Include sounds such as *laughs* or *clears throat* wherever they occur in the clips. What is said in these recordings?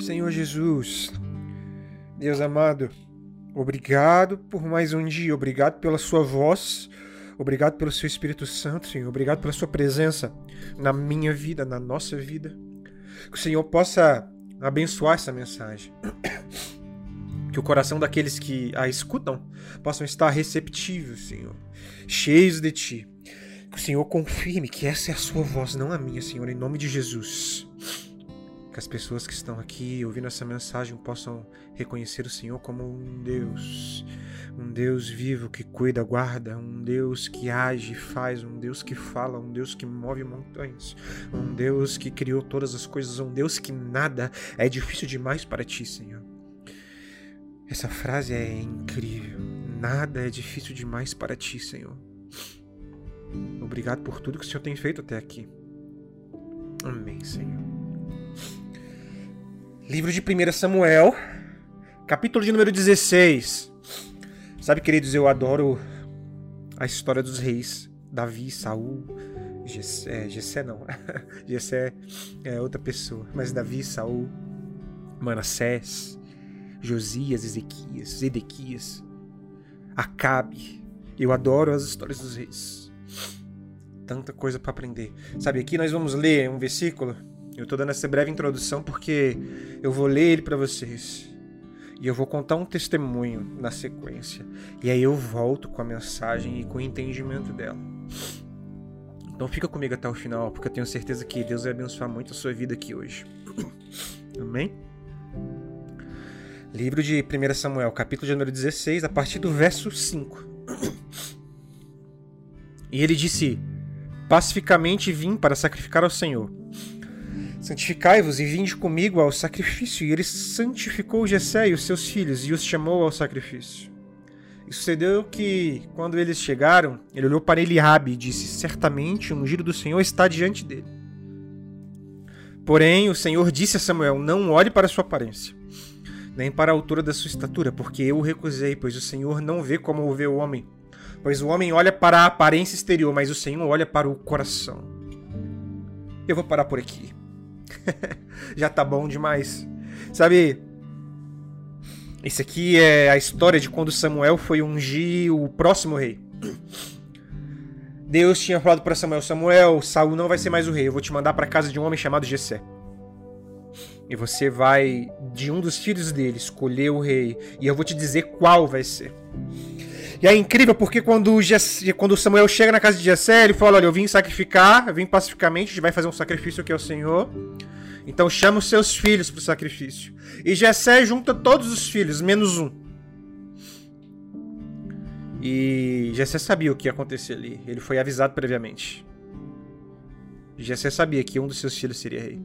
Senhor Jesus, Deus amado, obrigado por mais um dia, obrigado pela Sua voz, obrigado pelo Seu Espírito Santo, Senhor, obrigado pela Sua presença na minha vida, na nossa vida. Que o Senhor possa abençoar essa mensagem. Que o coração daqueles que a escutam possam estar receptivos, Senhor, cheios de Ti. Que o Senhor confirme que essa é a Sua voz, não a minha, Senhor, em nome de Jesus as pessoas que estão aqui ouvindo essa mensagem possam reconhecer o Senhor como um Deus, um Deus vivo que cuida, guarda, um Deus que age, faz, um Deus que fala, um Deus que move montanhas, um Deus que criou todas as coisas, um Deus que nada é difícil demais para ti, Senhor. Essa frase é incrível. Nada é difícil demais para ti, Senhor. Obrigado por tudo que o Senhor tem feito até aqui. Amém, Senhor. Livro de 1 Samuel, capítulo de número 16. Sabe, queridos, eu adoro a história dos reis. Davi, Saul, Gessé, Gessé não. *laughs* Gessé é outra pessoa. Mas Davi, Saul, Manassés, Josias, Ezequias, Zedequias, Acabe. Eu adoro as histórias dos reis. Tanta coisa para aprender. Sabe, aqui nós vamos ler um versículo eu estou dando essa breve introdução porque eu vou ler ele para vocês. E eu vou contar um testemunho na sequência. E aí eu volto com a mensagem e com o entendimento dela. Então fica comigo até o final, porque eu tenho certeza que Deus vai abençoar muito a sua vida aqui hoje. *coughs* Amém? Livro de 1 Samuel, capítulo de número 16, a partir do verso 5. *coughs* E ele disse: Pacificamente vim para sacrificar ao Senhor. Santificai-vos e vinde comigo ao sacrifício. E ele santificou Jessé e os seus filhos e os chamou ao sacrifício. E sucedeu que, quando eles chegaram, ele olhou para Eliabe e disse: Certamente o ungido do Senhor está diante dele. Porém, o Senhor disse a Samuel: Não olhe para sua aparência, nem para a altura da sua estatura, porque eu o recusei, pois o Senhor não vê como vê o homem. Pois o homem olha para a aparência exterior, mas o Senhor olha para o coração. Eu vou parar por aqui. *laughs* já tá bom demais. Sabe, esse aqui é a história de quando Samuel foi ungir o próximo rei. Deus tinha falado para Samuel: Samuel, Saul não vai ser mais o rei. Eu vou te mandar para casa de um homem chamado Jessé. E você vai de um dos filhos dele escolher o rei, e eu vou te dizer qual vai ser. E é incrível porque quando, quando Samuel chega na casa de Jessé, ele fala: Olha, eu vim sacrificar, eu vim pacificamente, a gente vai fazer um sacrifício aqui ao Senhor. Então chama os seus filhos para o sacrifício. E Jessé junta todos os filhos, menos um. E Jessé sabia o que ia acontecer ali. Ele foi avisado previamente. Jessé sabia que um dos seus filhos seria rei.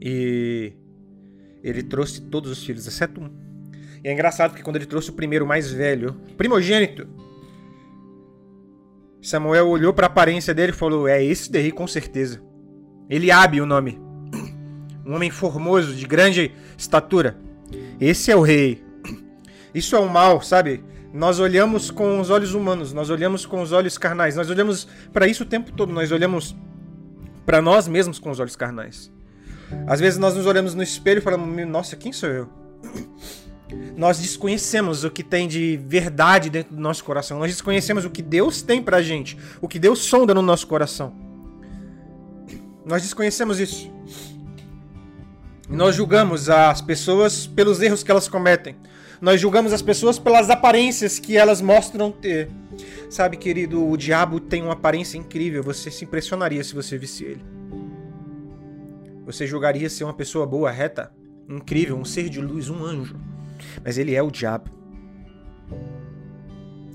E ele trouxe todos os filhos, exceto um. E é engraçado porque quando ele trouxe o primeiro mais velho, primogênito, Samuel olhou para a aparência dele e falou: É esse daí com certeza. Eliabe o nome. Um homem formoso, de grande estatura. Esse é o rei. Isso é o mal, sabe? Nós olhamos com os olhos humanos, nós olhamos com os olhos carnais, nós olhamos para isso o tempo todo, nós olhamos para nós mesmos com os olhos carnais. Às vezes nós nos olhamos no espelho e falamos: Nossa, quem sou eu? Nós desconhecemos o que tem de verdade dentro do nosso coração. Nós desconhecemos o que Deus tem pra gente, o que Deus sonda no nosso coração. Nós desconhecemos isso. Nós julgamos as pessoas pelos erros que elas cometem. Nós julgamos as pessoas pelas aparências que elas mostram ter. Sabe, querido, o diabo tem uma aparência incrível. Você se impressionaria se você visse ele. Você julgaria ser uma pessoa boa, reta, incrível, um ser de luz, um anjo. Mas ele é o diabo.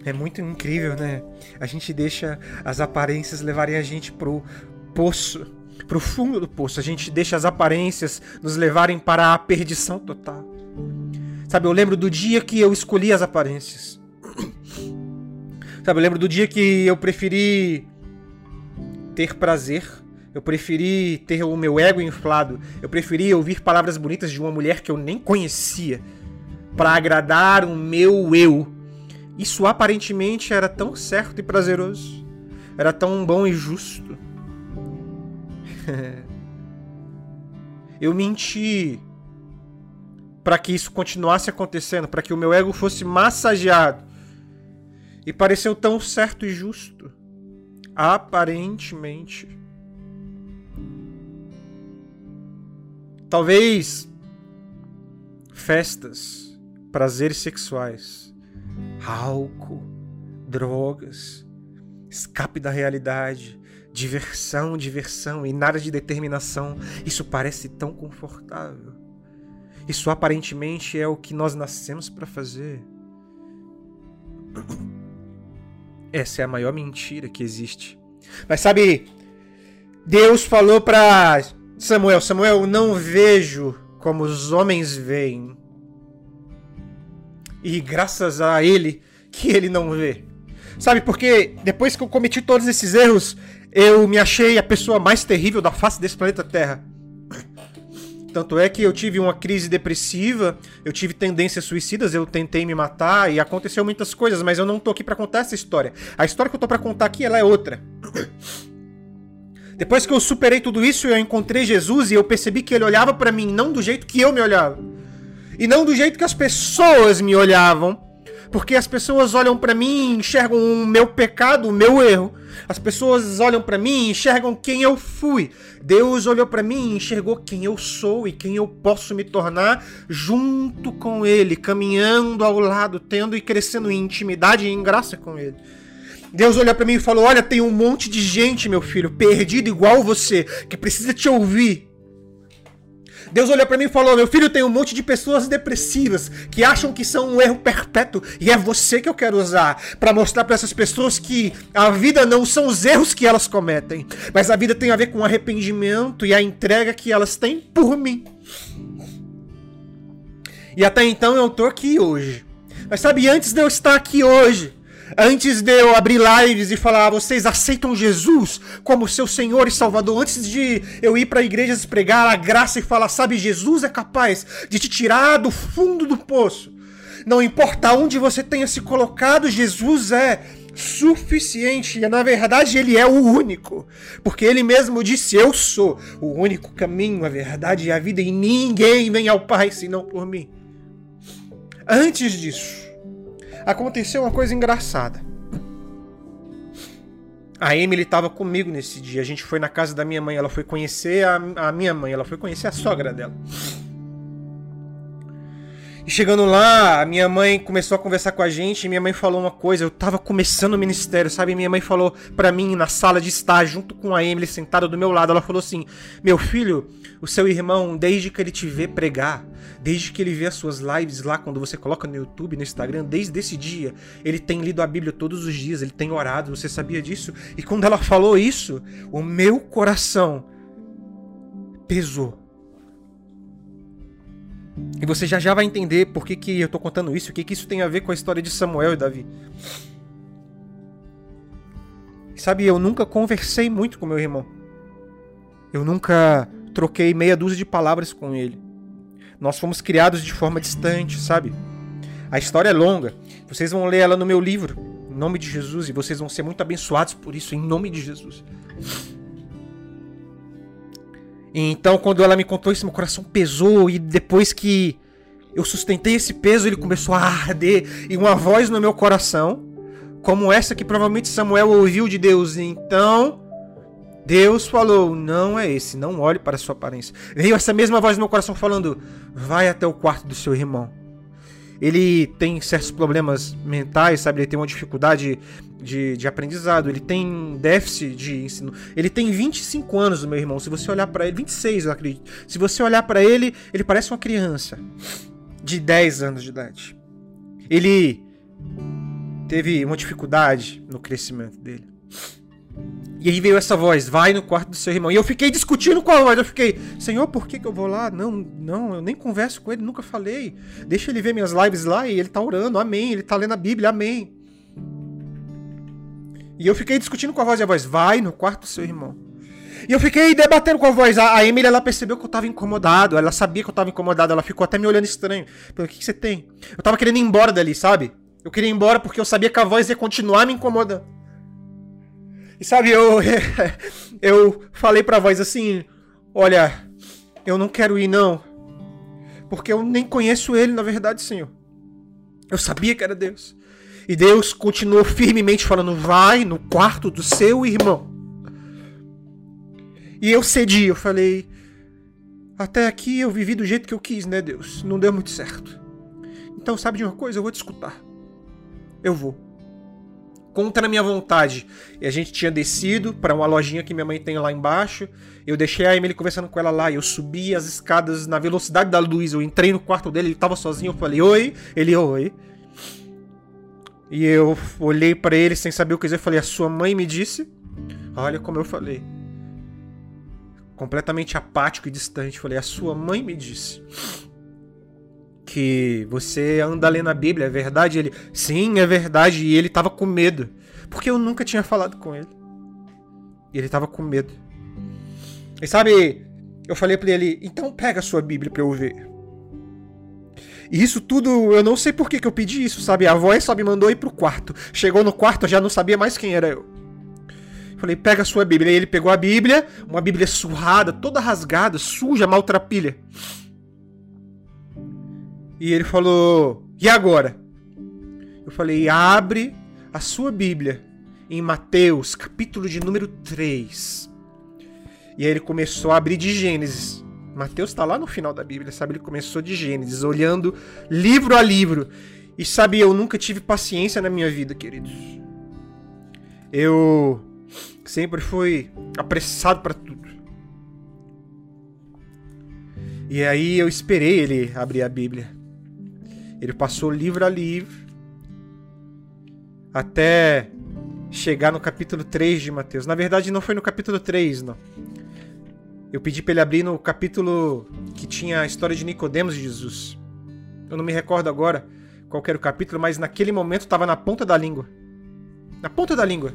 É muito incrível, né? A gente deixa as aparências levarem a gente pro poço, pro fundo do poço. A gente deixa as aparências nos levarem para a perdição total. Sabe, eu lembro do dia que eu escolhi as aparências. Sabe, eu lembro do dia que eu preferi ter prazer, eu preferi ter o meu ego inflado, eu preferi ouvir palavras bonitas de uma mulher que eu nem conhecia para agradar o meu eu. Isso aparentemente era tão certo e prazeroso. Era tão bom e justo. *laughs* Eu menti para que isso continuasse acontecendo, para que o meu ego fosse massageado. E pareceu tão certo e justo. Aparentemente. Talvez festas, prazeres sexuais, álcool, drogas, escape da realidade, diversão, diversão e nada de determinação. Isso parece tão confortável. Isso aparentemente é o que nós nascemos para fazer. *clears throat* Essa é a maior mentira que existe. Mas sabe, Deus falou para Samuel: Samuel, não vejo como os homens veem. E graças a ele que ele não vê. Sabe, porque depois que eu cometi todos esses erros, eu me achei a pessoa mais terrível da face desse planeta Terra. Tanto é que eu tive uma crise depressiva, eu tive tendências suicidas, eu tentei me matar e aconteceu muitas coisas, mas eu não tô aqui para contar essa história. A história que eu tô para contar aqui, ela é outra. Depois que eu superei tudo isso, eu encontrei Jesus e eu percebi que ele olhava para mim não do jeito que eu me olhava. E não do jeito que as pessoas me olhavam. Porque as pessoas olham para mim e enxergam o meu pecado, o meu erro. As pessoas olham para mim e enxergam quem eu fui. Deus olhou para mim e enxergou quem eu sou e quem eu posso me tornar junto com Ele, caminhando ao lado, tendo e crescendo em intimidade e em graça com Ele. Deus olhou para mim e falou: Olha, tem um monte de gente, meu filho, perdido igual você, que precisa te ouvir. Deus olhou para mim e falou: Meu filho, tem um monte de pessoas depressivas que acham que são um erro perpétuo e é você que eu quero usar para mostrar para essas pessoas que a vida não são os erros que elas cometem, mas a vida tem a ver com o arrependimento e a entrega que elas têm por mim. E até então eu tô aqui hoje. Mas sabe, antes de eu estar aqui hoje, Antes de eu abrir lives e falar, vocês aceitam Jesus como seu Senhor e Salvador? Antes de eu ir para igrejas pregar a graça e falar, sabe, Jesus é capaz de te tirar do fundo do poço. Não importa onde você tenha se colocado, Jesus é suficiente. E na verdade ele é o único. Porque ele mesmo disse: Eu sou o único caminho, a verdade e a vida, e ninguém vem ao Pai senão por mim. Antes disso, aconteceu uma coisa engraçada. A Emily estava comigo nesse dia. A gente foi na casa da minha mãe. Ela foi conhecer a, a minha mãe. Ela foi conhecer a sogra dela. E chegando lá, a minha mãe começou a conversar com a gente e minha mãe falou uma coisa. Eu tava começando o ministério, sabe? Minha mãe falou para mim na sala de estar, junto com a Emily sentada do meu lado. Ela falou assim: Meu filho, o seu irmão, desde que ele te vê pregar, desde que ele vê as suas lives lá, quando você coloca no YouTube, no Instagram, desde esse dia, ele tem lido a Bíblia todos os dias, ele tem orado. Você sabia disso? E quando ela falou isso, o meu coração pesou e você já já vai entender por que, que eu tô contando isso, o que, que isso tem a ver com a história de Samuel e Davi. Sabe, eu nunca conversei muito com meu irmão. Eu nunca troquei meia dúzia de palavras com ele. Nós fomos criados de forma distante, sabe? A história é longa. Vocês vão ler ela no meu livro, em nome de Jesus, e vocês vão ser muito abençoados por isso, em nome de Jesus. Então, quando ela me contou isso, meu coração pesou. E depois que eu sustentei esse peso, ele começou a arder. E uma voz no meu coração, como essa que provavelmente Samuel ouviu de Deus. Então, Deus falou: Não é esse, não olhe para a sua aparência. Veio essa mesma voz no meu coração falando: Vai até o quarto do seu irmão ele tem certos problemas mentais, sabe? Ele tem uma dificuldade de, de aprendizado, ele tem déficit de ensino. Ele tem 25 anos, meu irmão. Se você olhar para ele, 26, eu acredito. Se você olhar para ele, ele parece uma criança de 10 anos de idade. Ele teve uma dificuldade no crescimento dele. E aí veio essa voz, vai no quarto do seu irmão. E eu fiquei discutindo com a voz. Eu fiquei, Senhor, por que, que eu vou lá? Não, não, eu nem converso com ele, nunca falei. Deixa ele ver minhas lives lá e ele tá orando, amém. Ele tá lendo a Bíblia, amém. E eu fiquei discutindo com a voz e a voz, vai no quarto do seu irmão. E eu fiquei debatendo com a voz. A, Emily, ela percebeu que eu tava incomodado. Ela sabia que eu tava incomodado. Ela ficou até me olhando estranho. Falei, o que, que você tem? Eu tava querendo ir embora dali, sabe? Eu queria ir embora porque eu sabia que a voz ia continuar me incomodando. E sabe, eu, *laughs* eu falei pra voz assim: Olha, Eu não quero ir, não. Porque eu nem conheço ele, na verdade, Senhor. Eu sabia que era Deus. E Deus continuou firmemente falando: vai no quarto do seu irmão. E eu cedi, eu falei: até aqui eu vivi do jeito que eu quis, né, Deus? Não deu muito certo. Então, sabe de uma coisa? Eu vou te escutar. Eu vou. Contra a minha vontade. E a gente tinha descido para uma lojinha que minha mãe tem lá embaixo. Eu deixei a Emily conversando com ela lá. Eu subi as escadas na velocidade da luz. Eu entrei no quarto dele, ele tava sozinho. Eu falei, oi. Ele, oi. E eu olhei para ele sem saber o que dizer. Eu falei, a sua mãe me disse. Olha como eu falei. Completamente apático e distante. Eu falei, a sua mãe me disse que você anda lendo a Bíblia, é verdade? Ele, sim, é verdade. E ele tava com medo. Porque eu nunca tinha falado com ele. E ele tava com medo. E sabe, eu falei para ele, então pega a sua Bíblia para eu ver. E isso tudo, eu não sei por que, que eu pedi isso, sabe? A voz só me mandou ir pro quarto. Chegou no quarto, já não sabia mais quem era eu. Falei, pega a sua Bíblia. E ele pegou a Bíblia, uma Bíblia surrada, toda rasgada, suja, maltrapilha. E ele falou: E agora? Eu falei: Abre a sua Bíblia em Mateus, capítulo de número 3. E aí ele começou a abrir de Gênesis. Mateus está lá no final da Bíblia, sabe? Ele começou de Gênesis, olhando livro a livro. E sabe, eu nunca tive paciência na minha vida, queridos. Eu sempre fui apressado para tudo. E aí eu esperei ele abrir a Bíblia. Ele passou livro a livro até chegar no capítulo 3 de Mateus. Na verdade, não foi no capítulo 3, não. Eu pedi para ele abrir no capítulo que tinha a história de Nicodemos e Jesus. Eu não me recordo agora qual era o capítulo, mas naquele momento estava na ponta da língua. Na ponta da língua.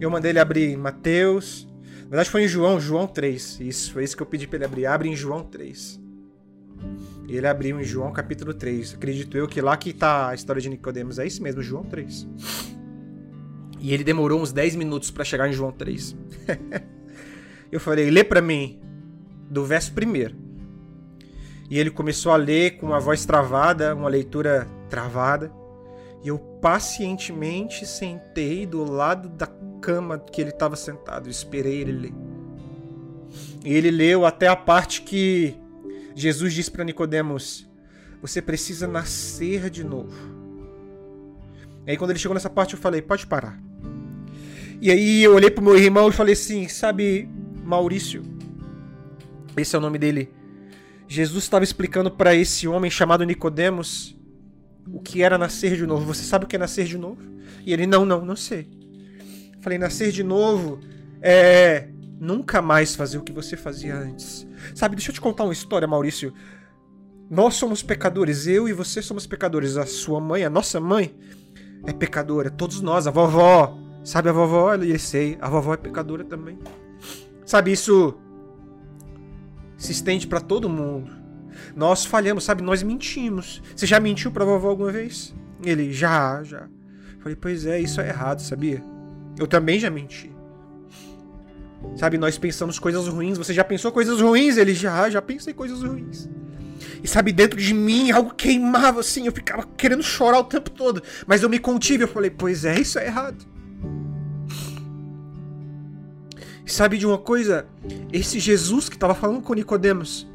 Eu mandei ele abrir Mateus. Na verdade foi em João, João 3. Isso, foi isso que eu pedi para ele abrir. Abre em João 3. E ele abriu em João capítulo 3. Acredito eu que lá que tá a história de Nicodemos. É isso mesmo, João 3. E ele demorou uns 10 minutos para chegar em João 3. *laughs* eu falei, lê para mim do verso primeiro. E ele começou a ler com uma voz travada, uma leitura travada. E eu pacientemente sentei do lado da cama que ele estava sentado. Eu esperei ele ler. E ele leu até a parte que Jesus disse para Nicodemos: "Você precisa nascer de novo". E aí quando ele chegou nessa parte eu falei: "Pode parar". E aí eu olhei pro meu irmão e falei assim: "Sabe, Maurício, esse é o nome dele. Jesus estava explicando para esse homem chamado Nicodemos o que era nascer de novo. Você sabe o que é nascer de novo? E ele: "Não, não, não sei". Falei: "Nascer de novo é nunca mais fazer o que você fazia antes. Sabe, deixa eu te contar uma história, Maurício. Nós somos pecadores, eu e você somos pecadores. A sua mãe, a nossa mãe, é pecadora. Todos nós, a vovó. Sabe a vovó? Eu sei, a vovó é pecadora também. Sabe, isso se estende para todo mundo. Nós falhamos, sabe? Nós mentimos. Você já mentiu pra vovó alguma vez? Ele, já, já. Falei, pois é, isso é errado, sabia? Eu também já menti. Sabe, nós pensamos coisas ruins. Você já pensou coisas ruins? Ele já, já pensei coisas ruins. E sabe, dentro de mim algo queimava assim, eu ficava querendo chorar o tempo todo. Mas eu me contive, eu falei, pois é, isso é errado. E sabe de uma coisa? Esse Jesus que estava falando com Nicodemos,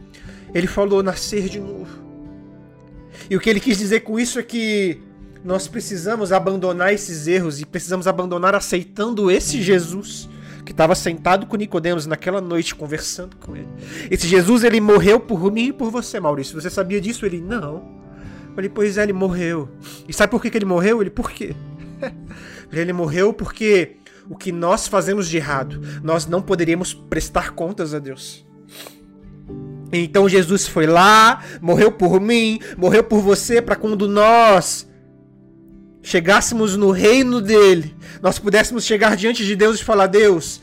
ele falou nascer de novo. E o que ele quis dizer com isso é que nós precisamos abandonar esses erros e precisamos abandonar aceitando esse Jesus que estava sentado com Nicodemos naquela noite conversando com ele. Esse Jesus ele morreu por mim e por você, Maurício. Você sabia disso? Ele não. Eu falei, pois é, ele morreu. E sabe por que, que ele morreu? Ele, por quê? *laughs* ele morreu porque o que nós fazemos de errado, nós não poderíamos prestar contas a Deus. Então Jesus foi lá, morreu por mim, morreu por você, para quando nós chegássemos no reino dele, nós pudéssemos chegar diante de Deus e falar: Deus,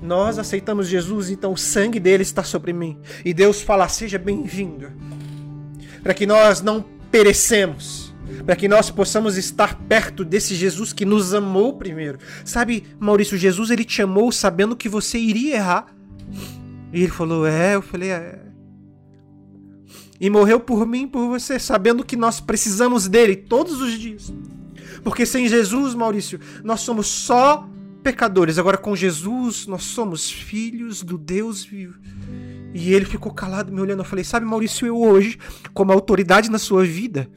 nós aceitamos Jesus, então o sangue dele está sobre mim. E Deus fala: Seja bem-vindo. Para que nós não perecemos. Para que nós possamos estar perto desse Jesus que nos amou primeiro. Sabe, Maurício, Jesus ele te amou sabendo que você iria errar. E ele falou: É, eu falei: É. e morreu por mim, por você, sabendo que nós precisamos dele todos os dias. Porque sem Jesus, Maurício, nós somos só pecadores. Agora com Jesus, nós somos filhos do Deus vivo. E ele ficou calado me olhando. Eu falei: Sabe, Maurício, eu hoje, como autoridade na sua vida,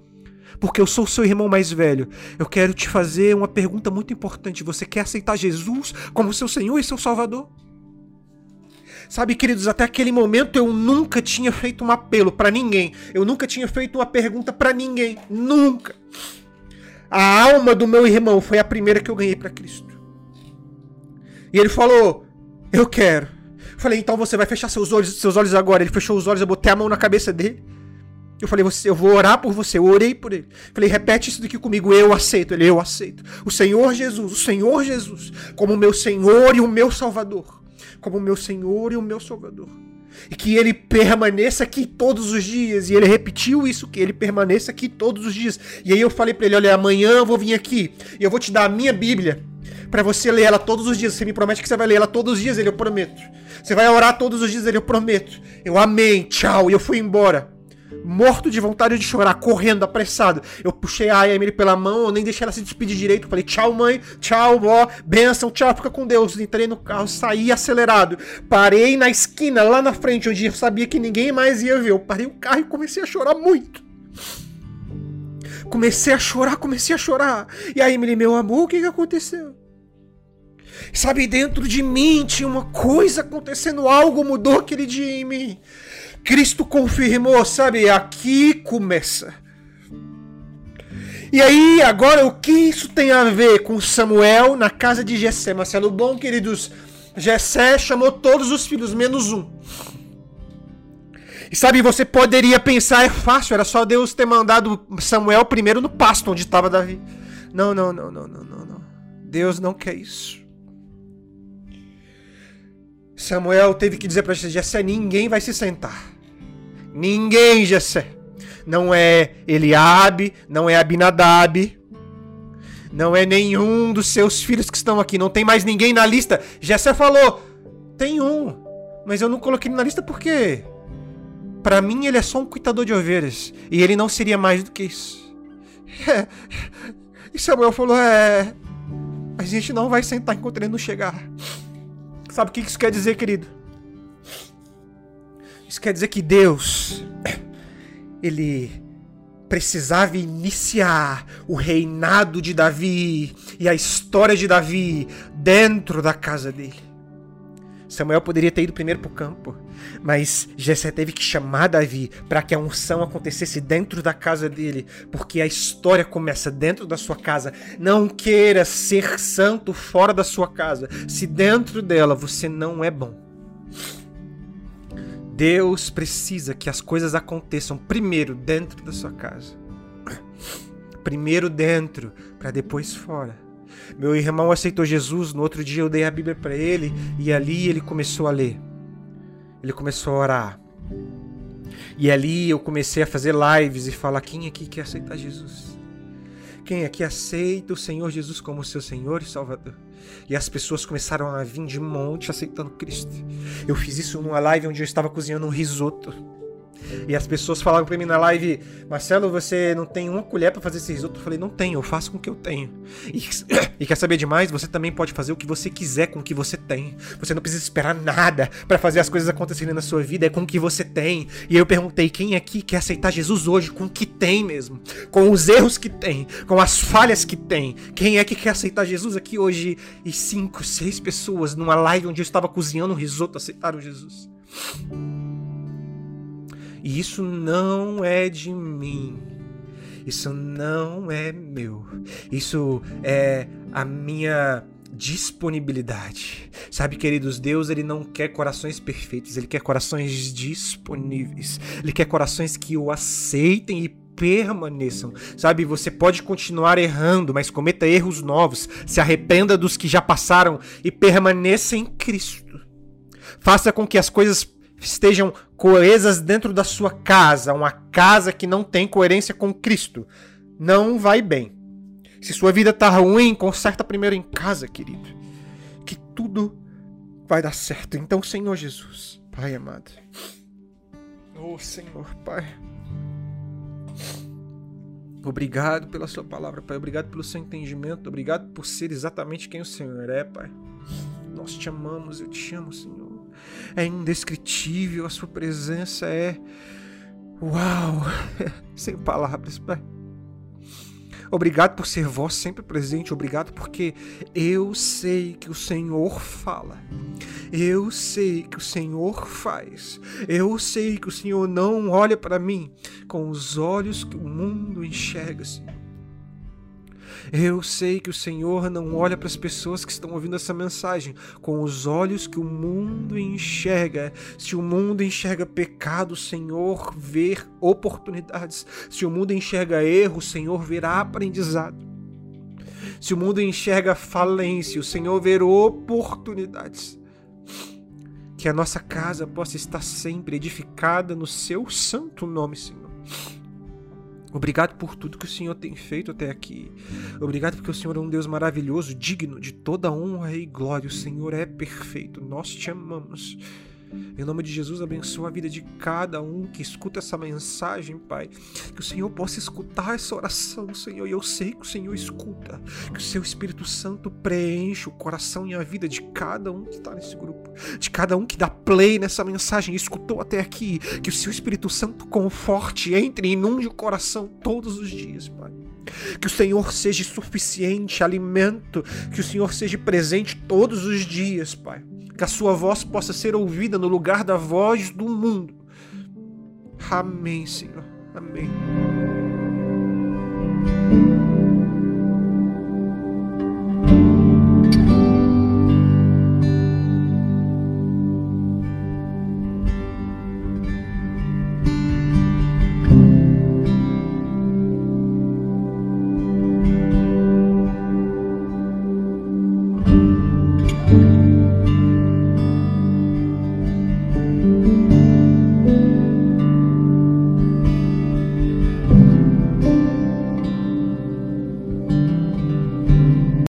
porque eu sou seu irmão mais velho, eu quero te fazer uma pergunta muito importante. Você quer aceitar Jesus como seu Senhor e seu Salvador? Sabe, queridos, até aquele momento eu nunca tinha feito um apelo para ninguém. Eu nunca tinha feito uma pergunta para ninguém. Nunca. A alma do meu irmão foi a primeira que eu ganhei para Cristo. E ele falou: Eu quero. Eu falei: Então você vai fechar seus olhos, seus olhos agora. Ele fechou os olhos, eu botei a mão na cabeça dele. Eu falei, eu vou orar por você. Eu orei por ele. Falei, repete isso daqui comigo. Eu aceito. Ele, eu aceito. O Senhor Jesus, o Senhor Jesus, como meu Senhor e o meu Salvador. Como meu Senhor e o meu Salvador. E que ele permaneça aqui todos os dias. E ele repetiu isso, que ele permaneça aqui todos os dias. E aí eu falei para ele, olha, amanhã eu vou vir aqui e eu vou te dar a minha Bíblia para você ler ela todos os dias. Você me promete que você vai ler ela todos os dias, ele, eu prometo. Você vai orar todos os dias, ele, eu prometo. Eu amém, tchau. E eu fui embora morto de vontade de chorar, correndo, apressado. Eu puxei a Emily pela mão, eu nem deixei ela se despedir direito. Falei, tchau, mãe, tchau, vó, benção, tchau, fica com Deus. Entrei no carro, saí acelerado. Parei na esquina, lá na frente, onde eu sabia que ninguém mais ia ver. Eu parei o carro e comecei a chorar muito. Comecei a chorar, comecei a chorar. E a Emily, meu amor, o que, que aconteceu? Sabe, dentro de mim tinha uma coisa acontecendo, algo mudou aquele dia em mim. Cristo confirmou, sabe? Aqui começa. E aí, agora, o que isso tem a ver com Samuel na casa de Jessé? Marcelo Bom, queridos, Jessé chamou todos os filhos, menos um. E sabe, você poderia pensar, é fácil, era só Deus ter mandado Samuel primeiro no pasto onde estava Davi. Não, não, não, não, não, não, não. Deus não quer isso. Samuel teve que dizer para Jessé, ninguém vai se sentar. Ninguém, Jessé. Não é Eliabe, não é Abinadab, não é nenhum dos seus filhos que estão aqui. Não tem mais ninguém na lista. Jessé falou: tem um, mas eu não coloquei ele na lista porque, para mim, ele é só um cuidador de ovelhas e ele não seria mais do que isso. É. *laughs* E Samuel falou: é. A gente não vai sentar enquanto ele não chegar. Sabe o que isso quer dizer, querido? Isso quer dizer que Deus, ele precisava iniciar o reinado de Davi e a história de Davi dentro da casa dele. Samuel poderia ter ido primeiro para o campo, mas Jessé teve que chamar Davi para que a unção acontecesse dentro da casa dele, porque a história começa dentro da sua casa. Não queira ser santo fora da sua casa, se dentro dela você não é bom. Deus precisa que as coisas aconteçam primeiro dentro da sua casa. Primeiro dentro, para depois fora. Meu irmão aceitou Jesus, no outro dia eu dei a Bíblia para ele e ali ele começou a ler. Ele começou a orar. E ali eu comecei a fazer lives e falar: quem aqui quer aceitar Jesus? Quem aqui aceita o Senhor Jesus como seu Senhor e Salvador? E as pessoas começaram a vir de monte aceitando Cristo. Eu fiz isso numa live onde eu estava cozinhando um risoto. E as pessoas falavam para mim na live: Marcelo, você não tem uma colher para fazer esse risoto? Eu falei: Não tenho, eu faço com o que eu tenho. E, *coughs* e, quer saber demais? Você também pode fazer o que você quiser com o que você tem. Você não precisa esperar nada para fazer as coisas acontecerem na sua vida, é com o que você tem. E aí eu perguntei: Quem aqui quer aceitar Jesus hoje com o que tem mesmo? Com os erros que tem, com as falhas que tem? Quem é que quer aceitar Jesus aqui hoje? E cinco, seis pessoas numa live onde eu estava cozinhando um risoto aceitaram Jesus. E isso não é de mim. Isso não é meu. Isso é a minha disponibilidade. Sabe, queridos, Deus ele não quer corações perfeitos, ele quer corações disponíveis. Ele quer corações que o aceitem e permaneçam. Sabe, você pode continuar errando, mas cometa erros novos. Se arrependa dos que já passaram e permaneça em Cristo. Faça com que as coisas estejam coesas dentro da sua casa, uma casa que não tem coerência com Cristo, não vai bem. Se sua vida tá ruim, conserta primeiro em casa, querido. Que tudo vai dar certo. Então, Senhor Jesus, Pai amado, Oh, Senhor, Pai. Obrigado pela Sua palavra, Pai. Obrigado pelo seu entendimento. Obrigado por ser exatamente quem o Senhor é, Pai. Nós te amamos, eu te amo, Senhor. É indescritível, a Sua presença é. Uau! *laughs* Sem palavras, Pai. Obrigado por ser vós sempre presente. Obrigado porque eu sei que o Senhor fala. Eu sei que o Senhor faz. Eu sei que o Senhor não olha para mim com os olhos que o mundo enxerga, Senhor. Eu sei que o Senhor não olha para as pessoas que estão ouvindo essa mensagem com os olhos que o mundo enxerga. Se o mundo enxerga pecado, o Senhor vê oportunidades. Se o mundo enxerga erro, o Senhor verá aprendizado. Se o mundo enxerga falência, o Senhor vê oportunidades. Que a nossa casa possa estar sempre edificada no seu santo nome, Senhor. Obrigado por tudo que o Senhor tem feito até aqui. Obrigado porque o Senhor é um Deus maravilhoso, digno de toda honra e glória. O Senhor é perfeito. Nós te amamos. Em nome de Jesus, abençoa a vida de cada um que escuta essa mensagem, Pai. Que o Senhor possa escutar essa oração, Senhor. E eu sei que o Senhor escuta. Que o seu Espírito Santo preenche o coração e a vida de cada um que está nesse grupo. De cada um que dá play nessa mensagem e escutou até aqui. Que o seu Espírito Santo conforte, entre e inunde o coração todos os dias, Pai. Que o Senhor seja suficiente alimento. Que o Senhor seja presente todos os dias, Pai que a sua voz possa ser ouvida no lugar da voz do mundo. Amém, Senhor. Amém.